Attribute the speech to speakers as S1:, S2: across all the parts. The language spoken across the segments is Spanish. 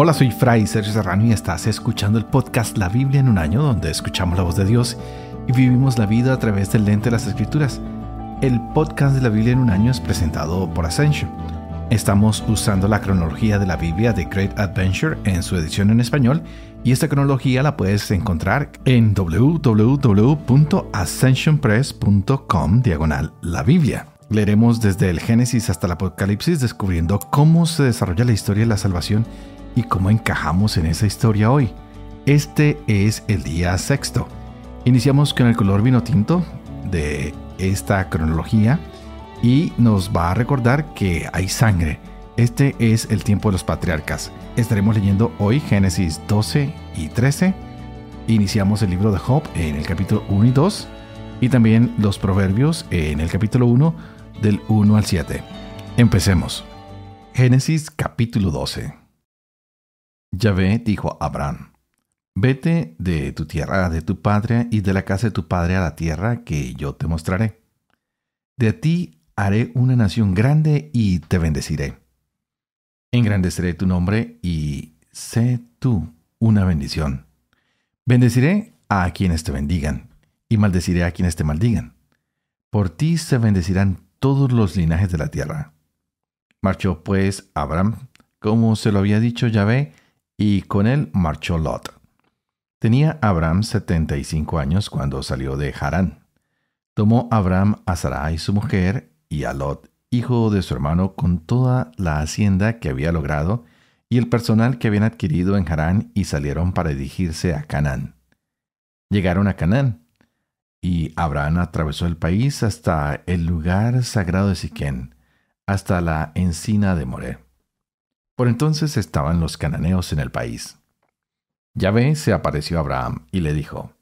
S1: Hola, soy Fray Sergio Serrano y estás escuchando el podcast La Biblia en un año, donde escuchamos la voz de Dios y vivimos la vida a través del lente de las Escrituras. El podcast de la Biblia en un año es presentado por Ascension. Estamos usando la cronología de la Biblia de Great Adventure en su edición en español y esta cronología la puedes encontrar en www.ascensionpress.com diagonal la Biblia. Leeremos desde el Génesis hasta el Apocalipsis descubriendo cómo se desarrolla la historia de la salvación y cómo encajamos en esa historia hoy. Este es el día sexto. Iniciamos con el color vino tinto de esta cronología y nos va a recordar que hay sangre. Este es el tiempo de los patriarcas. Estaremos leyendo hoy Génesis 12 y 13. Iniciamos el libro de Job en el capítulo 1 y 2 y también los proverbios en el capítulo 1 del 1 al 7. Empecemos. Génesis capítulo 12. Yahvé dijo a Abraham, Vete de tu tierra, de tu padre y de la casa de tu padre a la tierra que yo te mostraré. De ti haré una nación grande y te bendeciré. Engrandeceré tu nombre y sé tú una bendición. Bendeciré a quienes te bendigan y maldeciré a quienes te maldigan. Por ti se bendecirán todos los linajes de la tierra. Marchó pues Abraham, como se lo había dicho Yahvé, y con él marchó Lot. Tenía Abraham setenta y cinco años cuando salió de Harán. Tomó Abraham a Sarai su mujer y a Lot, hijo de su hermano, con toda la hacienda que había logrado y el personal que habían adquirido en Harán y salieron para dirigirse a Canaán. Llegaron a Canaán y Abraham atravesó el país hasta el lugar sagrado de Siquén, hasta la encina de Moré. Por entonces estaban los cananeos en el país. Yahvé se apareció a Abraham y le dijo,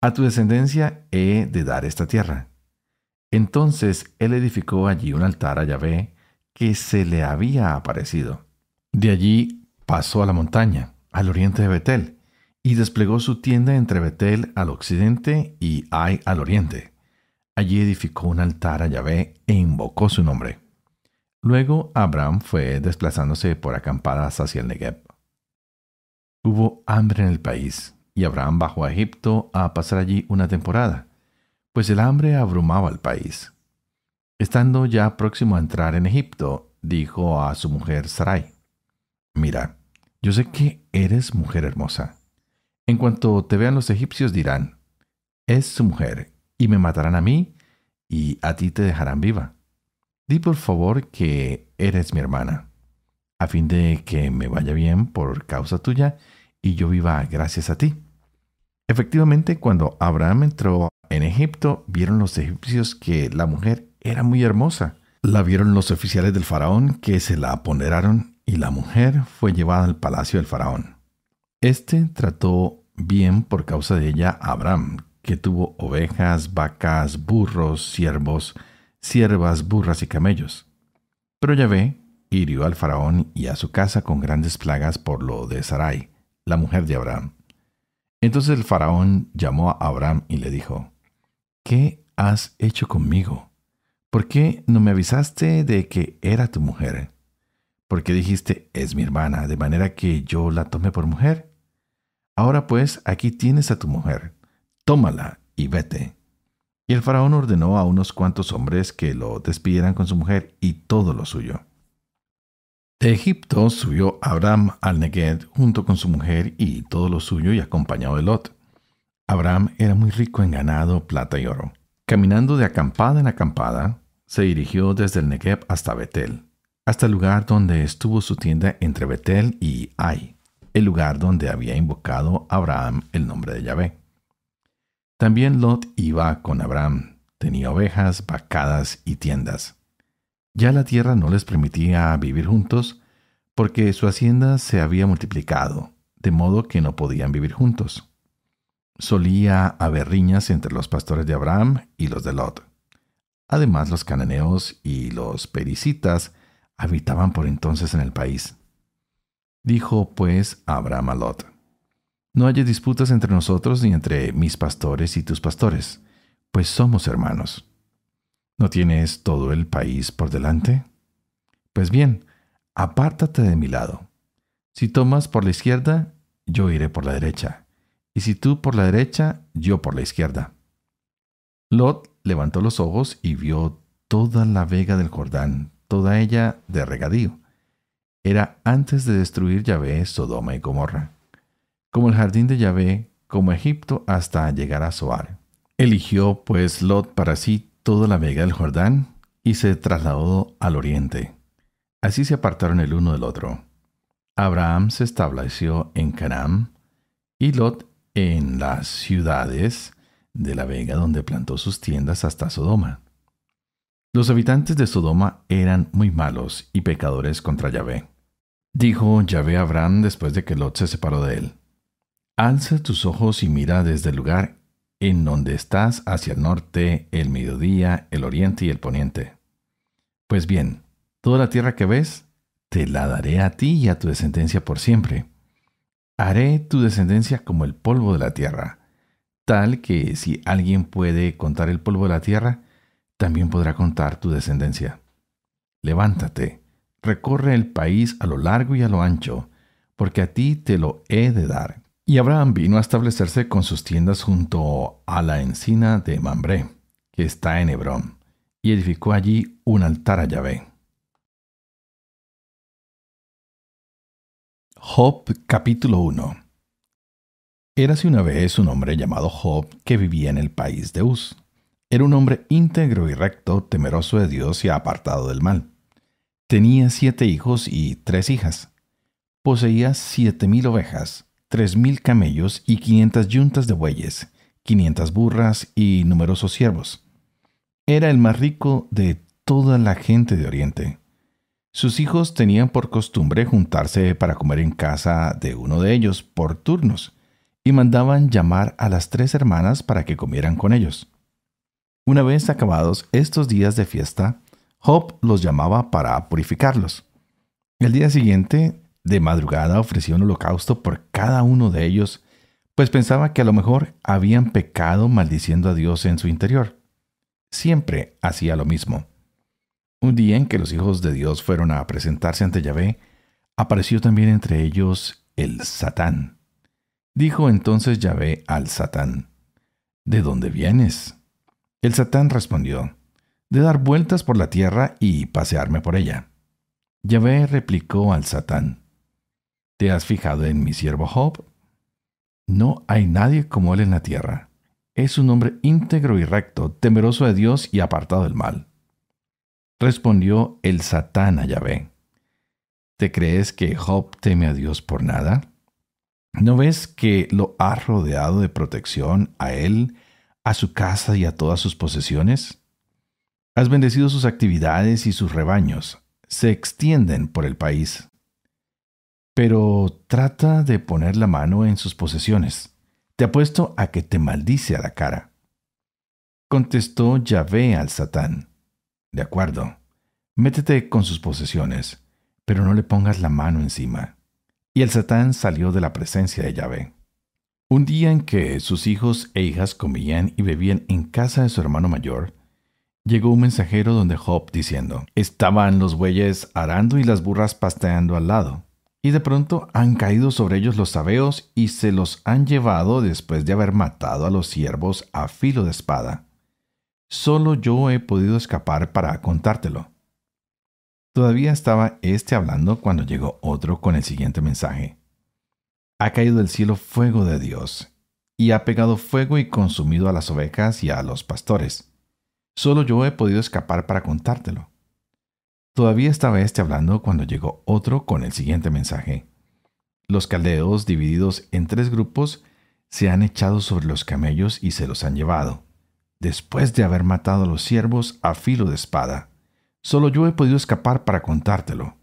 S1: A tu descendencia he de dar esta tierra. Entonces él edificó allí un altar a Yahvé que se le había aparecido. De allí pasó a la montaña, al oriente de Betel, y desplegó su tienda entre Betel al occidente y Ai al oriente. Allí edificó un altar a Yahvé e invocó su nombre. Luego Abraham fue desplazándose por acampadas hacia el Negev. Hubo hambre en el país, y Abraham bajó a Egipto a pasar allí una temporada, pues el hambre abrumaba al país. Estando ya próximo a entrar en Egipto, dijo a su mujer Sarai, Mira, yo sé que eres mujer hermosa. En cuanto te vean los egipcios dirán, es su mujer, y me matarán a mí, y a ti te dejarán viva. Di por favor que eres mi hermana, a fin de que me vaya bien por causa tuya y yo viva gracias a ti. Efectivamente, cuando Abraham entró en Egipto, vieron los egipcios que la mujer era muy hermosa. La vieron los oficiales del faraón que se la apoderaron y la mujer fue llevada al palacio del faraón. Este trató bien por causa de ella a Abraham, que tuvo ovejas, vacas, burros, siervos, siervas, burras y camellos. Pero Yahvé hirió al faraón y a su casa con grandes plagas por lo de Sarai, la mujer de Abraham. Entonces el faraón llamó a Abraham y le dijo, ¿Qué has hecho conmigo? ¿Por qué no me avisaste de que era tu mujer? ¿Por qué dijiste, es mi hermana, de manera que yo la tome por mujer? Ahora pues, aquí tienes a tu mujer, tómala y vete. Y el faraón ordenó a unos cuantos hombres que lo despidieran con su mujer y todo lo suyo. De Egipto subió Abraham al Negev junto con su mujer y todo lo suyo y acompañado de Lot. Abraham era muy rico en ganado, plata y oro. Caminando de acampada en acampada, se dirigió desde el Negev hasta Betel, hasta el lugar donde estuvo su tienda entre Betel y Ai, el lugar donde había invocado Abraham el nombre de Yahvé. También Lot iba con Abraham, tenía ovejas, vacadas y tiendas. Ya la tierra no les permitía vivir juntos, porque su hacienda se había multiplicado, de modo que no podían vivir juntos. Solía haber riñas entre los pastores de Abraham y los de Lot. Además, los cananeos y los pericitas habitaban por entonces en el país. Dijo pues Abraham a Lot, no haya disputas entre nosotros ni entre mis pastores y tus pastores, pues somos hermanos. ¿No tienes todo el país por delante? Pues bien, apártate de mi lado. Si tomas por la izquierda, yo iré por la derecha, y si tú por la derecha, yo por la izquierda. Lot levantó los ojos y vio toda la vega del Jordán, toda ella de regadío. Era antes de destruir Yahvé Sodoma y Gomorra, como el jardín de Yahvé, como Egipto hasta llegar a Zoar. Eligió pues Lot para sí toda la vega del Jordán y se trasladó al oriente. Así se apartaron el uno del otro. Abraham se estableció en Canaán y Lot en las ciudades de la vega donde plantó sus tiendas hasta Sodoma. Los habitantes de Sodoma eran muy malos y pecadores contra Yahvé. Dijo Yahvé a Abraham después de que Lot se separó de él. Alza tus ojos y mira desde el lugar en donde estás hacia el norte, el mediodía, el oriente y el poniente. Pues bien, toda la tierra que ves, te la daré a ti y a tu descendencia por siempre. Haré tu descendencia como el polvo de la tierra, tal que si alguien puede contar el polvo de la tierra, también podrá contar tu descendencia. Levántate, recorre el país a lo largo y a lo ancho, porque a ti te lo he de dar. Y Abraham vino a establecerse con sus tiendas junto a la encina de Mambré, que está en Hebrón, y edificó allí un altar a Yahvé. Job capítulo 1 Érase una vez un hombre llamado Job que vivía en el país de Uz. Era un hombre íntegro y recto, temeroso de Dios y apartado del mal. Tenía siete hijos y tres hijas. Poseía siete mil ovejas, tres mil camellos y quinientas yuntas de bueyes, quinientas burras y numerosos siervos. Era el más rico de toda la gente de Oriente. Sus hijos tenían por costumbre juntarse para comer en casa de uno de ellos por turnos, y mandaban llamar a las tres hermanas para que comieran con ellos. Una vez acabados estos días de fiesta, Job los llamaba para purificarlos. El día siguiente, de madrugada, ofrecía un holocausto por cada uno de ellos, pues pensaba que a lo mejor habían pecado maldiciendo a Dios en su interior. Siempre hacía lo mismo. Un día en que los hijos de Dios fueron a presentarse ante Yahvé, apareció también entre ellos el Satán. Dijo entonces Yahvé al Satán, ¿De dónde vienes? El Satán respondió, de dar vueltas por la tierra y pasearme por ella. Yahvé replicó al Satán, ¿te has fijado en mi siervo Job? No hay nadie como él en la tierra. Es un hombre íntegro y recto, temeroso de Dios y apartado del mal. Respondió el Satán a Yahvé. ¿Te crees que Job teme a Dios por nada? ¿No ves que lo ha rodeado de protección a él, a su casa y a todas sus posesiones? Has bendecido sus actividades y sus rebaños. Se extienden por el país. Pero trata de poner la mano en sus posesiones. Te apuesto a que te maldice a la cara. Contestó Yahvé al Satán. De acuerdo, métete con sus posesiones, pero no le pongas la mano encima. Y el Satán salió de la presencia de Yahvé. Un día en que sus hijos e hijas comían y bebían en casa de su hermano mayor, llegó un mensajero donde Job diciendo, estaban los bueyes arando y las burras pasteando al lado, y de pronto han caído sobre ellos los sabeos y se los han llevado después de haber matado a los siervos a filo de espada. Solo yo he podido escapar para contártelo. Todavía estaba éste hablando cuando llegó otro con el siguiente mensaje. Ha caído del cielo fuego de Dios, y ha pegado fuego y consumido a las ovejas y a los pastores. Solo yo he podido escapar para contártelo. Todavía estaba éste hablando cuando llegó otro con el siguiente mensaje. Los caldeos, divididos en tres grupos, se han echado sobre los camellos y se los han llevado después de haber matado a los siervos a filo de espada. Solo yo he podido escapar para contártelo.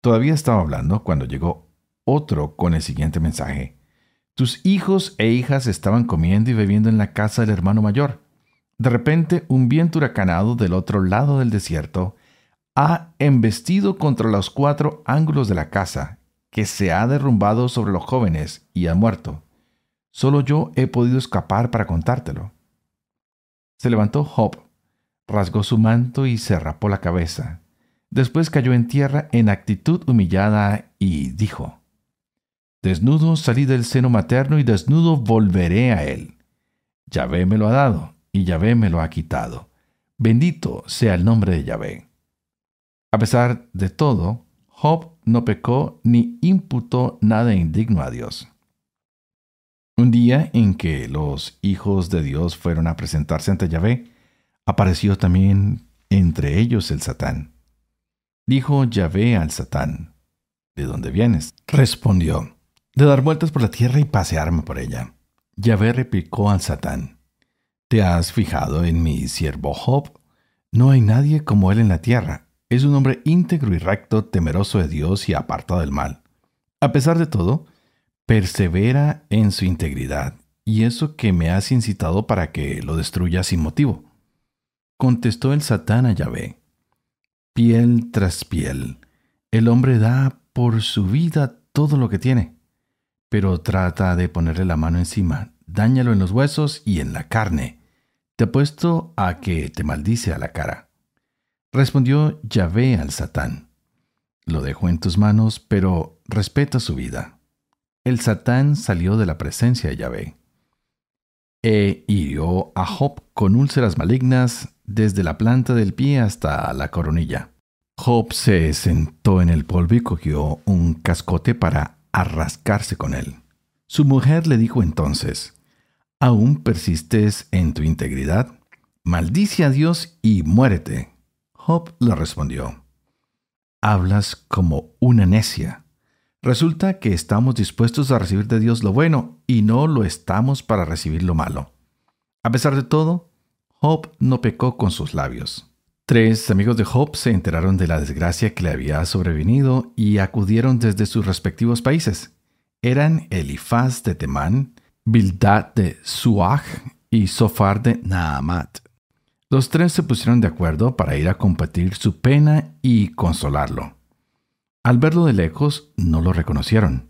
S1: Todavía estaba hablando cuando llegó otro con el siguiente mensaje. Tus hijos e hijas estaban comiendo y bebiendo en la casa del hermano mayor. De repente, un viento huracanado del otro lado del desierto ha embestido contra los cuatro ángulos de la casa, que se ha derrumbado sobre los jóvenes y ha muerto. Solo yo he podido escapar para contártelo. Se levantó Job, rasgó su manto y se rapó la cabeza. Después cayó en tierra en actitud humillada y dijo, Desnudo salí del seno materno y desnudo volveré a él. Yahvé me lo ha dado y Yahvé me lo ha quitado. Bendito sea el nombre de Yahvé. A pesar de todo, Job no pecó ni imputó nada indigno a Dios. Un día en que los hijos de Dios fueron a presentarse ante Yahvé, apareció también entre ellos el Satán. Dijo Yahvé al Satán, ¿De dónde vienes? Respondió, de dar vueltas por la tierra y pasearme por ella. Yahvé replicó al Satán, ¿te has fijado en mi siervo Job? No hay nadie como él en la tierra. Es un hombre íntegro y recto, temeroso de Dios y apartado del mal. A pesar de todo, persevera en su integridad, y eso que me has incitado para que lo destruya sin motivo. Contestó el Satán a Yahvé, piel tras piel, el hombre da por su vida todo lo que tiene, pero trata de ponerle la mano encima, dáñalo en los huesos y en la carne. Te apuesto a que te maldice a la cara. Respondió Yahvé al Satán, lo dejo en tus manos, pero respeta su vida el Satán salió de la presencia de Yahvé. E hirió a Job con úlceras malignas desde la planta del pie hasta la coronilla. Job se sentó en el polvo y cogió un cascote para arrascarse con él. Su mujer le dijo entonces, ¿Aún persistes en tu integridad? Maldice a Dios y muérete. Job le respondió, Hablas como una necia. Resulta que estamos dispuestos a recibir de Dios lo bueno y no lo estamos para recibir lo malo. A pesar de todo, Job no pecó con sus labios. Tres amigos de Job se enteraron de la desgracia que le había sobrevenido y acudieron desde sus respectivos países. Eran Elifaz de Temán, Bildad de Suaj y Sofar de Naamat. Los tres se pusieron de acuerdo para ir a compartir su pena y consolarlo. Al verlo de lejos, no lo reconocieron.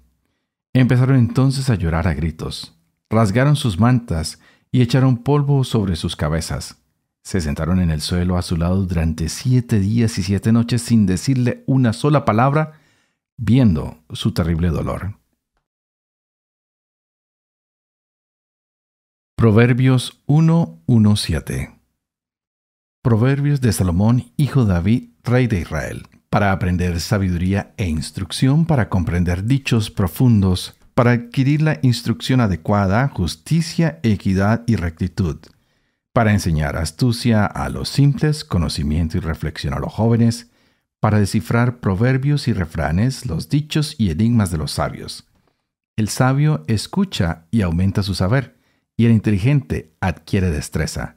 S1: Empezaron entonces a llorar a gritos, rasgaron sus mantas y echaron polvo sobre sus cabezas. Se sentaron en el suelo a su lado durante siete días y siete noches sin decirle una sola palabra, viendo su terrible dolor. Proverbios 1.1.7 Proverbios de Salomón, hijo de David, rey de Israel para aprender sabiduría e instrucción, para comprender dichos profundos, para adquirir la instrucción adecuada, justicia, equidad y rectitud, para enseñar astucia a los simples, conocimiento y reflexión a los jóvenes, para descifrar proverbios y refranes, los dichos y enigmas de los sabios. El sabio escucha y aumenta su saber, y el inteligente adquiere destreza.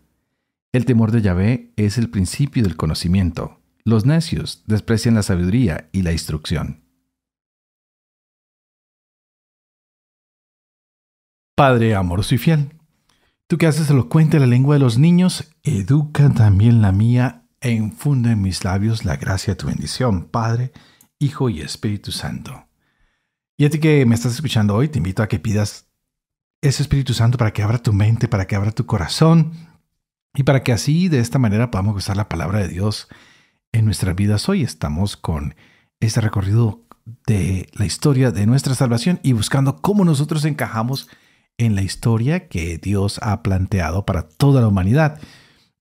S1: El temor de Yahvé es el principio del conocimiento los necios desprecian la sabiduría y la instrucción. Padre amoroso y fiel, tú que haces elocuente la lengua de los niños, educa también la mía e infunde en mis labios la gracia de tu bendición, Padre, Hijo y Espíritu Santo. Y a ti que me estás escuchando hoy, te invito a que pidas ese Espíritu Santo para que abra tu mente, para que abra tu corazón y para que así de esta manera podamos usar la palabra de Dios en nuestras vidas hoy. Estamos con este recorrido de la historia de nuestra salvación y buscando cómo nosotros encajamos en la historia que Dios ha planteado para toda la humanidad.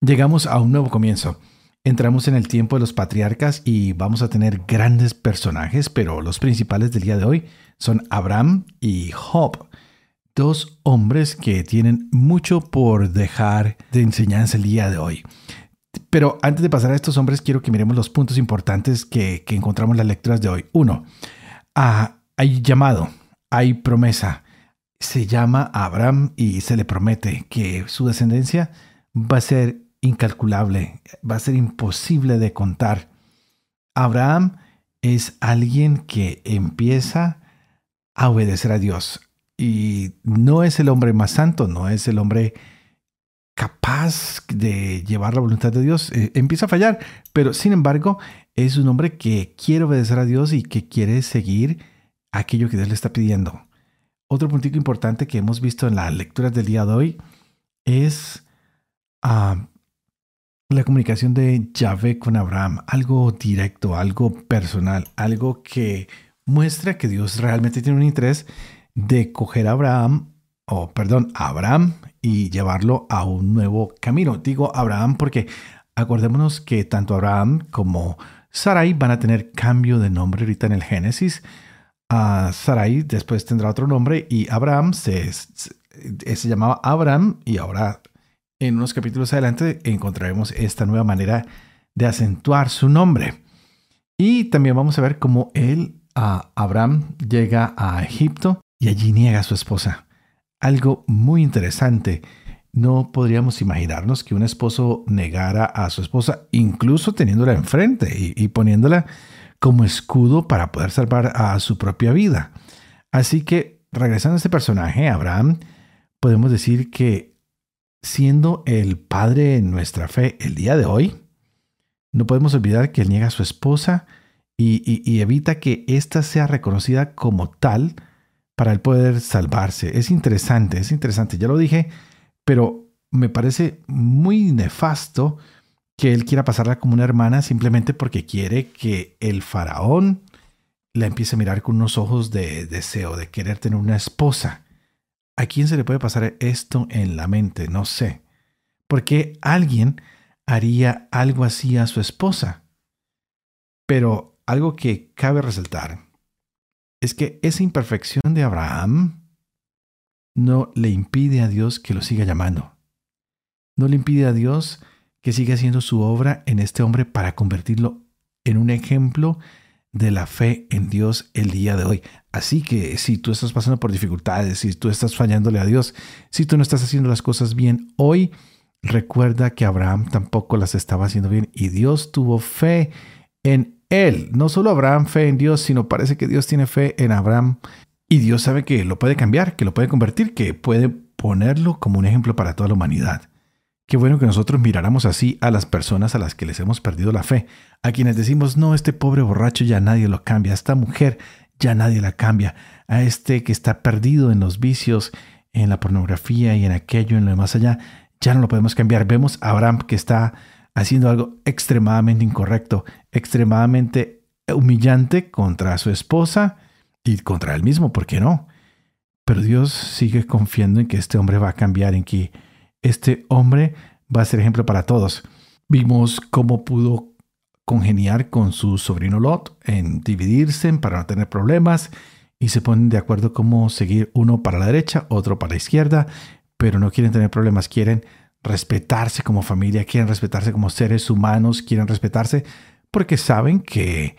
S1: Llegamos a un nuevo comienzo. Entramos en el tiempo de los patriarcas y vamos a tener grandes personajes, pero los principales del día de hoy son Abraham y Job, dos hombres que tienen mucho por dejar de enseñanza el día de hoy. Pero antes de pasar a estos hombres, quiero que miremos los puntos importantes que, encontramos en las lecturas de hoy. Uno, ah, hay llamado, hay promesa. Se llama Abraham y se le promete que su descendencia va a ser incalculable, va a ser imposible de contar. Abraham es alguien que empieza a obedecer a Dios y no es el hombre más santo, no es el hombre capaz de llevar la voluntad de Dios, eh, empieza a fallar, pero sin embargo es un hombre que quiere obedecer a Dios y que quiere seguir aquello que Dios le está pidiendo. Otro puntito importante que hemos visto en las lecturas del día de hoy es ah, la comunicación de Yahvé con Abraham, algo directo, algo personal, algo que muestra que Dios realmente tiene un interés de coger a Abraham, o perdón, a Abraham y llevarlo a un nuevo camino. Digo Abraham porque acordémonos que tanto Abraham como Sarai van a tener cambio de nombre ahorita en el Génesis. a Sarai después tendrá otro nombre y Abraham se, se, llamaba Abraham y ahora en unos capítulos adelante encontraremos esta nueva manera de acentuar su nombre. Y también vamos a ver cómo él, a Abraham, llega a Egipto y allí niega a su esposa. Algo muy interesante. No podríamos imaginarnos que un esposo negara a su esposa, incluso teniéndola enfrente y, poniéndola como escudo para poder salvar a su propia vida. Así que, regresando a este personaje, Abraham, podemos decir que siendo el padre en nuestra fe el día de hoy, no podemos olvidar que él niega a su esposa y, y evita que ésta sea reconocida como tal para él poder salvarse. Es interesante, es interesante, ya lo dije, pero me parece muy nefasto que él quiera pasarla como una hermana simplemente porque quiere que el faraón la empiece a mirar con unos ojos de deseo, de querer tener una esposa. ¿A quién se le puede pasar esto en la mente? No sé. ¿Por qué alguien haría algo así a su esposa? Pero algo que cabe resaltar es que esa imperfección de Abraham no le impide a Dios que lo siga llamando. No le impide a Dios que siga haciendo su obra en este hombre para convertirlo en un ejemplo de la fe en Dios el día de hoy. Así que si tú estás pasando por dificultades, si tú estás fallándole a Dios, si tú no estás haciendo las cosas bien hoy, recuerda que Abraham tampoco las estaba haciendo bien y Dios tuvo fe en él. No solo Abraham fe en Dios, sino parece que Dios tiene fe en Abraham y Dios sabe que lo puede cambiar, que lo puede convertir, que puede ponerlo como un ejemplo para toda la humanidad. Qué bueno que nosotros miráramos así a las personas a las que les hemos perdido la fe, a quienes decimos, no, este pobre borracho ya nadie lo cambia, esta mujer ya nadie la cambia, a este que está perdido en los vicios, en la pornografía y en aquello, en lo más allá, ya no lo podemos cambiar. Vemos a Abraham que está haciendo algo extremadamente incorrecto, extremadamente humillante contra su esposa y contra él mismo, ¿por qué no? Pero Dios sigue confiando en que este hombre va a cambiar, en que este hombre va a ser ejemplo para todos. Vimos cómo pudo congeniar con su sobrino Lot en dividirse para no tener problemas y se ponen de acuerdo cómo seguir uno para la derecha, otro para la izquierda, pero no quieren tener problemas, quieren respetarse como familia, quieren respetarse como seres humanos, quieren respetarse porque saben que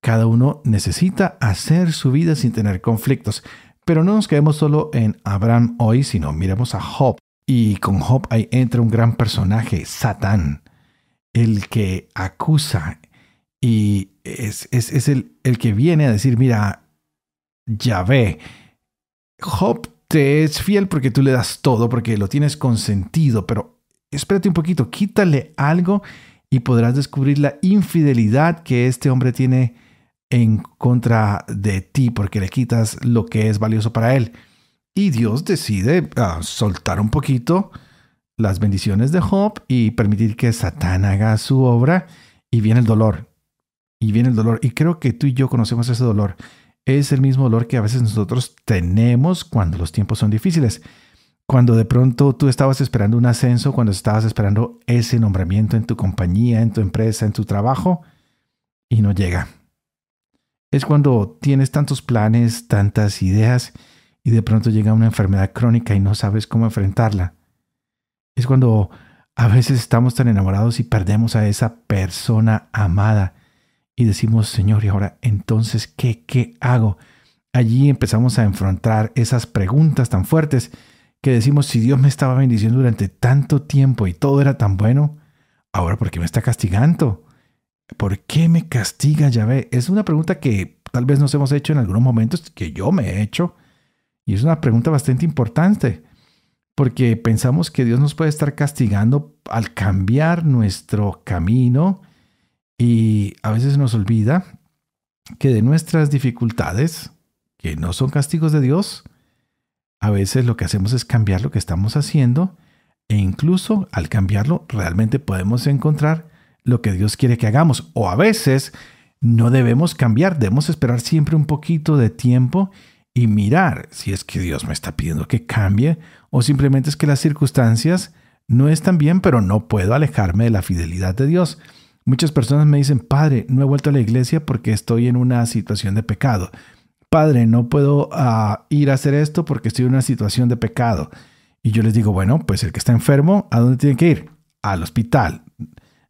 S1: cada uno necesita hacer su vida sin tener conflictos. Pero no nos quedemos solo en Abraham hoy, sino miremos a Job. Y con Job ahí entra un gran personaje, Satán, el que acusa y es, es, el, el que viene a decir, mira, Yahvé, Job te es fiel porque tú le das todo, porque lo tienes consentido, pero espérate un poquito, quítale algo y podrás descubrir la infidelidad que este hombre tiene en contra de ti, porque le quitas lo que es valioso para él. Y Dios decide ah, soltar un poquito las bendiciones de Job y permitir que Satán haga su obra y viene el dolor. Y viene el dolor. Y creo que tú y yo conocemos ese dolor es el mismo dolor que a veces nosotros tenemos cuando los tiempos son difíciles. Cuando de pronto tú estabas esperando un ascenso, cuando estabas esperando ese nombramiento en tu compañía, en tu empresa, en tu trabajo, y no llega. Es cuando tienes tantos planes, tantas ideas, y de pronto llega una enfermedad crónica y no sabes cómo enfrentarla. Es cuando a veces estamos tan enamorados y perdemos a esa persona amada y decimos, Señor, ¿y ahora entonces qué, qué hago? Allí empezamos a enfrentar esas preguntas tan fuertes que decimos, si Dios me estaba bendiciendo durante tanto tiempo y todo era tan bueno, ahora ¿por qué me está castigando? ¿Por qué me castiga Yahvé? Es una pregunta que tal vez nos hemos hecho en algunos momentos, que yo me he hecho, y es una pregunta bastante importante, porque pensamos que Dios nos puede estar castigando al cambiar nuestro camino, y a veces nos olvida que de nuestras dificultades, que no son castigos de Dios, a veces lo que hacemos es cambiar lo que estamos haciendo E incluso al cambiarlo, realmente podemos encontrar lo que Dios quiere que hagamos. O a veces no debemos cambiar, debemos esperar siempre un poquito de tiempo y mirar si es que Dios me está pidiendo que cambie o simplemente es que las circunstancias no están bien, pero no puedo alejarme de la fidelidad de Dios. Muchas personas me dicen, Padre, no he vuelto a la iglesia porque estoy en una situación de pecado. Padre, no puedo ah, ir a hacer esto porque estoy en una situación de pecado. Y yo les digo, bueno, pues el que está enfermo, ¿a dónde tiene que ir? Al hospital.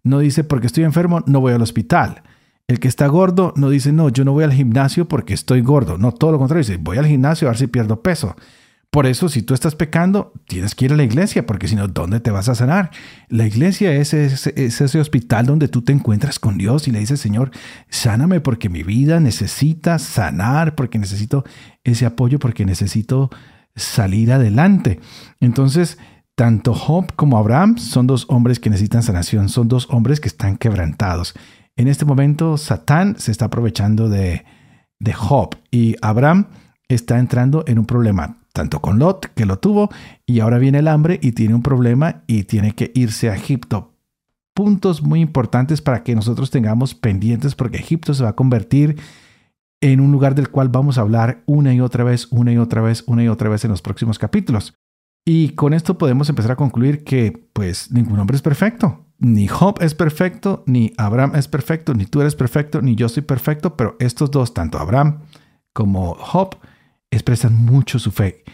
S1: No dice, porque estoy enfermo, no voy al hospital. El que está gordo no dice, no, yo no voy al gimnasio porque estoy gordo. No, todo lo contrario, dice, voy al gimnasio a ver si pierdo peso. Por eso, si tú estás pecando, tienes que ir a la iglesia, porque si no, ¿dónde te vas a sanar? La iglesia es ese, es ese, hospital donde tú te encuentras con Dios y le dices, Señor, sáname porque mi vida necesita sanar, porque necesito ese apoyo, porque necesito salir adelante. Entonces, tanto Job como Abraham son dos hombres que necesitan sanación, son dos hombres que están quebrantados. En este momento, Satán se está aprovechando de, de Job y Abraham está entrando en un problema, tanto con Lot, que lo tuvo, y ahora viene el hambre y tiene un problema y tiene que irse a Egipto. Puntos muy importantes para que nosotros tengamos pendientes porque Egipto se va a convertir en un lugar del cual vamos a hablar una y otra vez, una y otra vez, una y otra vez en los próximos capítulos. Y con esto podemos empezar a concluir que pues ningún hombre es perfecto ni Job es perfecto, ni Abraham es perfecto, ni tú eres perfecto, ni yo soy perfecto, pero estos dos, tanto Abraham como Job, expresan mucho su fe.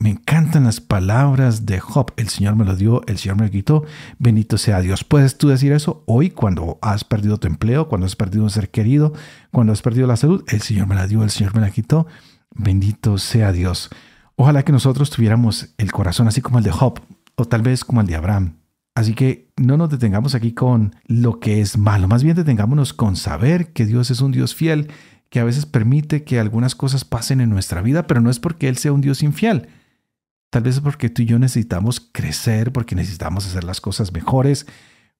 S1: Me encantan las palabras de Job. El Señor me lo dio, el Señor me lo quitó. Bendito sea Dios. ¿Puedes tú decir eso hoy cuando has perdido tu empleo, cuando has perdido un ser querido, cuando has perdido la salud? El Señor me la dio, el Señor me la quitó. Bendito sea Dios. Ojalá que nosotros tuviéramos el corazón así como el de Job, o tal vez como el de Abraham, Así que no nos detengamos aquí con lo que es malo, más bien detengámonos con saber que Dios es un Dios fiel, que a veces permite que algunas cosas pasen en nuestra vida, pero no es porque Él sea un Dios infiel. Tal vez es porque tú y yo necesitamos crecer, porque necesitamos hacer las cosas mejores,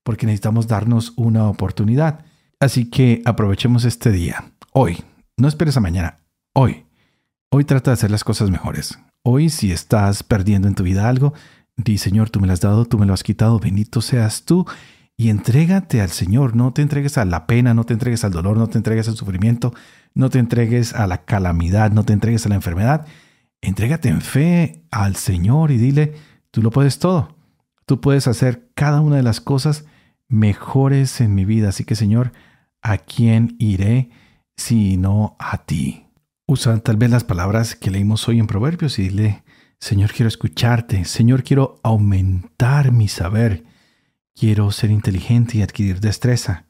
S1: porque necesitamos darnos una oportunidad. Así que aprovechemos este día, hoy. No esperes a mañana, hoy. Hoy trata de hacer las cosas mejores. Hoy si estás perdiendo en tu vida algo, Di, Señor, tú me lo has dado, tú me lo has quitado, bendito seas tú. Y entrégate al Señor, no te entregues a la pena, no te entregues al dolor, no te entregues al sufrimiento, no te entregues a la calamidad, no te entregues a la enfermedad. Entrégate en fe al Señor y dile, tú lo puedes todo. Tú puedes hacer cada una de las cosas mejores en mi vida. Así que Señor, ¿a quién iré si no a ti? Usa tal vez las palabras que leímos hoy en Proverbios y dile, Señor, quiero escucharte. Señor, quiero aumentar mi saber. Quiero ser inteligente y adquirir destreza.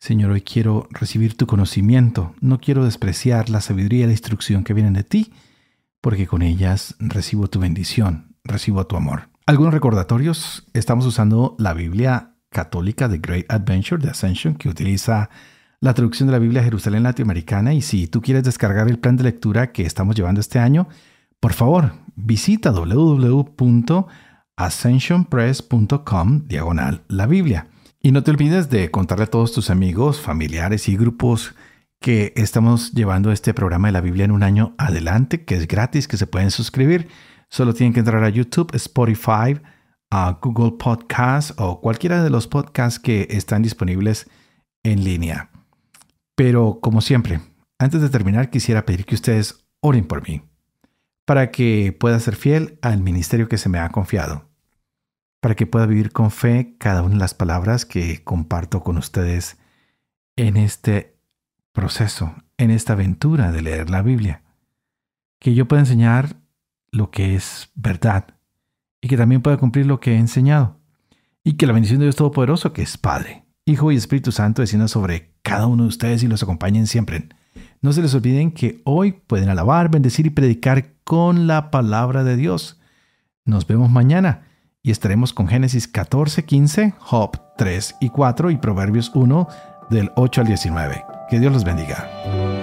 S1: Señor, hoy quiero recibir tu conocimiento. No quiero despreciar la sabiduría y la instrucción que vienen de ti, porque con ellas recibo tu bendición, recibo tu amor. Algunos recordatorios. Estamos usando la Biblia católica de Great Adventure de Ascension, que utiliza la traducción de la Biblia Jerusalén Latinoamericana. Y si tú quieres descargar el plan de lectura que estamos llevando este año, por favor, visita www.ascensionpress.com diagonal la Biblia. Y no te olvides de contarle a todos tus amigos, familiares y grupos que estamos llevando este programa de la Biblia en un año adelante, que es gratis, que se pueden suscribir. Solo tienen que entrar a YouTube, Spotify, a Google Podcast o cualquiera de los podcasts que están disponibles en línea. Pero como siempre, antes de terminar quisiera pedir que ustedes oren por mí para que pueda ser fiel al ministerio que se me ha confiado, para que pueda vivir con fe cada una de las palabras que comparto con ustedes en este proceso, en esta aventura de leer la Biblia, que yo pueda enseñar lo que es verdad y que también pueda cumplir lo que he enseñado, y que la bendición de Dios Todopoderoso, que es Padre, Hijo y Espíritu Santo, descienda sobre cada uno de ustedes y los acompañen siempre. No se les olviden que hoy pueden alabar, bendecir y predicar con la palabra de Dios. Nos vemos mañana y estaremos con Génesis 14, 15, Job 3 y 4 y Proverbios 1 del 8 al 19. Que Dios los bendiga.